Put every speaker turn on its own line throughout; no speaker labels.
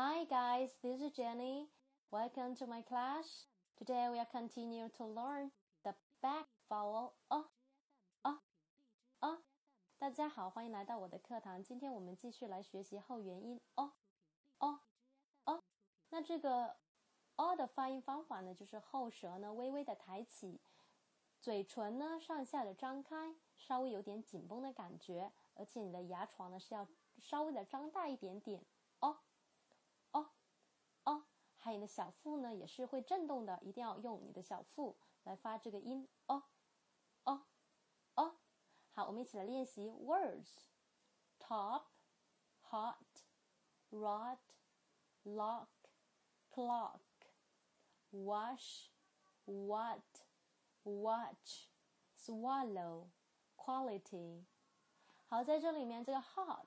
Hi guys, this is Jenny. Welcome to my class. Today we are continue to learn the back vowel a a a。大家好，欢迎来到我的课堂。今天我们继续来学习后元音 o o o。那这个 o 的发音方法呢，就是后舌呢微微的抬起，嘴唇呢上下的张开，稍微有点紧绷的感觉，而且你的牙床呢是要稍微的张大一点点。还有你的小腹呢，也是会震动的，一定要用你的小腹来发这个音哦哦哦。好，我们一起来练习 words top hot rod lock clock wash what watch swallow quality。好，在这里面这个 hot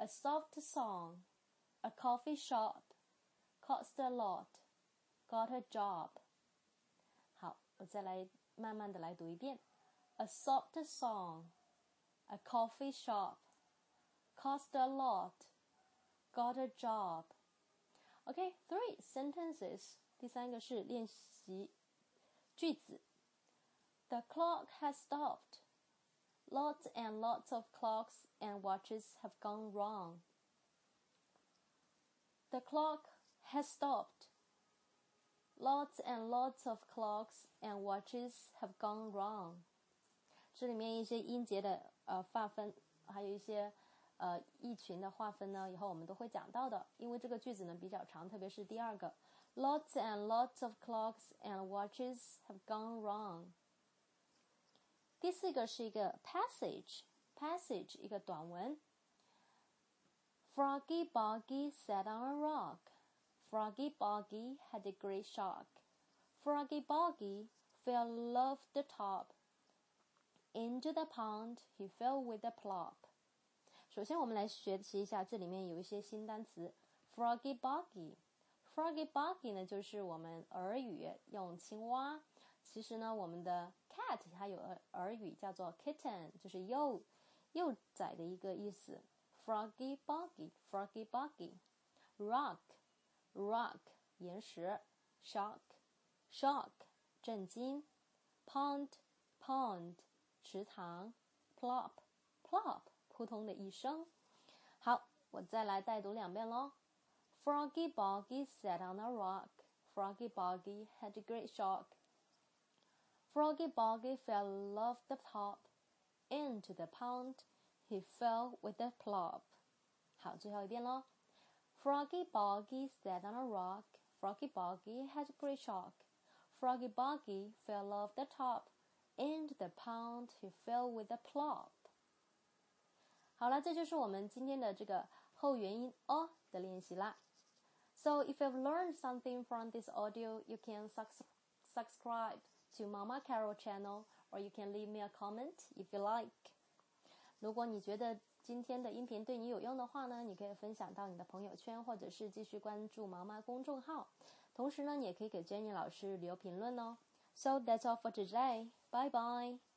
A soft song, a coffee shop, cost a lot, got a job. 好，我再来慢慢的来读一遍。A soft song, a coffee shop, cost a lot, got a job. Okay, three sentences. 第三个是练习句子。The clock has stopped. Lots and lots of clocks and watches have gone wrong. The clock has stopped. Lots and lots of clocks and watches have gone wrong. 这里面一些音节的呃划分，还有一些呃意群的划分呢，以后我们都会讲到的。因为这个句子呢比较长，特别是第二个，Lots and lots of clocks and watches have gone wrong。 第四个是一个 passage，passage 一个短文。Froggy Boggy sat on a rock. Froggy Boggy had a great shock. Froggy Boggy fell off the top. Into the pond he fell with a plop. 首先，我们来学习一下，这里面有一些新单词。Froggy Boggy。Froggy Boggy 呢，就是我们耳语用青蛙。 其实呢，我们的 cat 它有耳耳语叫做 kitten，就是幼幼崽的一个意思。Froggy boggy，froggy boggy，rock，rock 岩石，shock，shock 震惊，pond，pond 池塘，plop，plop 扑通的一声。好，我再来带读两遍喽。Froggy Boggy sat on a rock. Froggy Boggy had a great shock. Froggy Boggy fell off the top into the pond. He fell with a plop. 好，最后一遍喽。Froggy Boggy sat on a rock. Froggy Boggy had a great shock. Froggy Boggy fell off the top into the pond. He fell with a plop. 好了，这就是我们今天的这个后元音 o 的练习啦。So if you've learned something from this audio, you can subscribe to Mama Carol channel, or you can leave me a comment if you like. 如果你觉得今天的音频对你有用的话呢，你可以分享到你的朋友圈，或者是继续关注毛妈公众号。同时呢，你也可以给 Jenny 老师留评论哦。So that's all for today. Bye bye.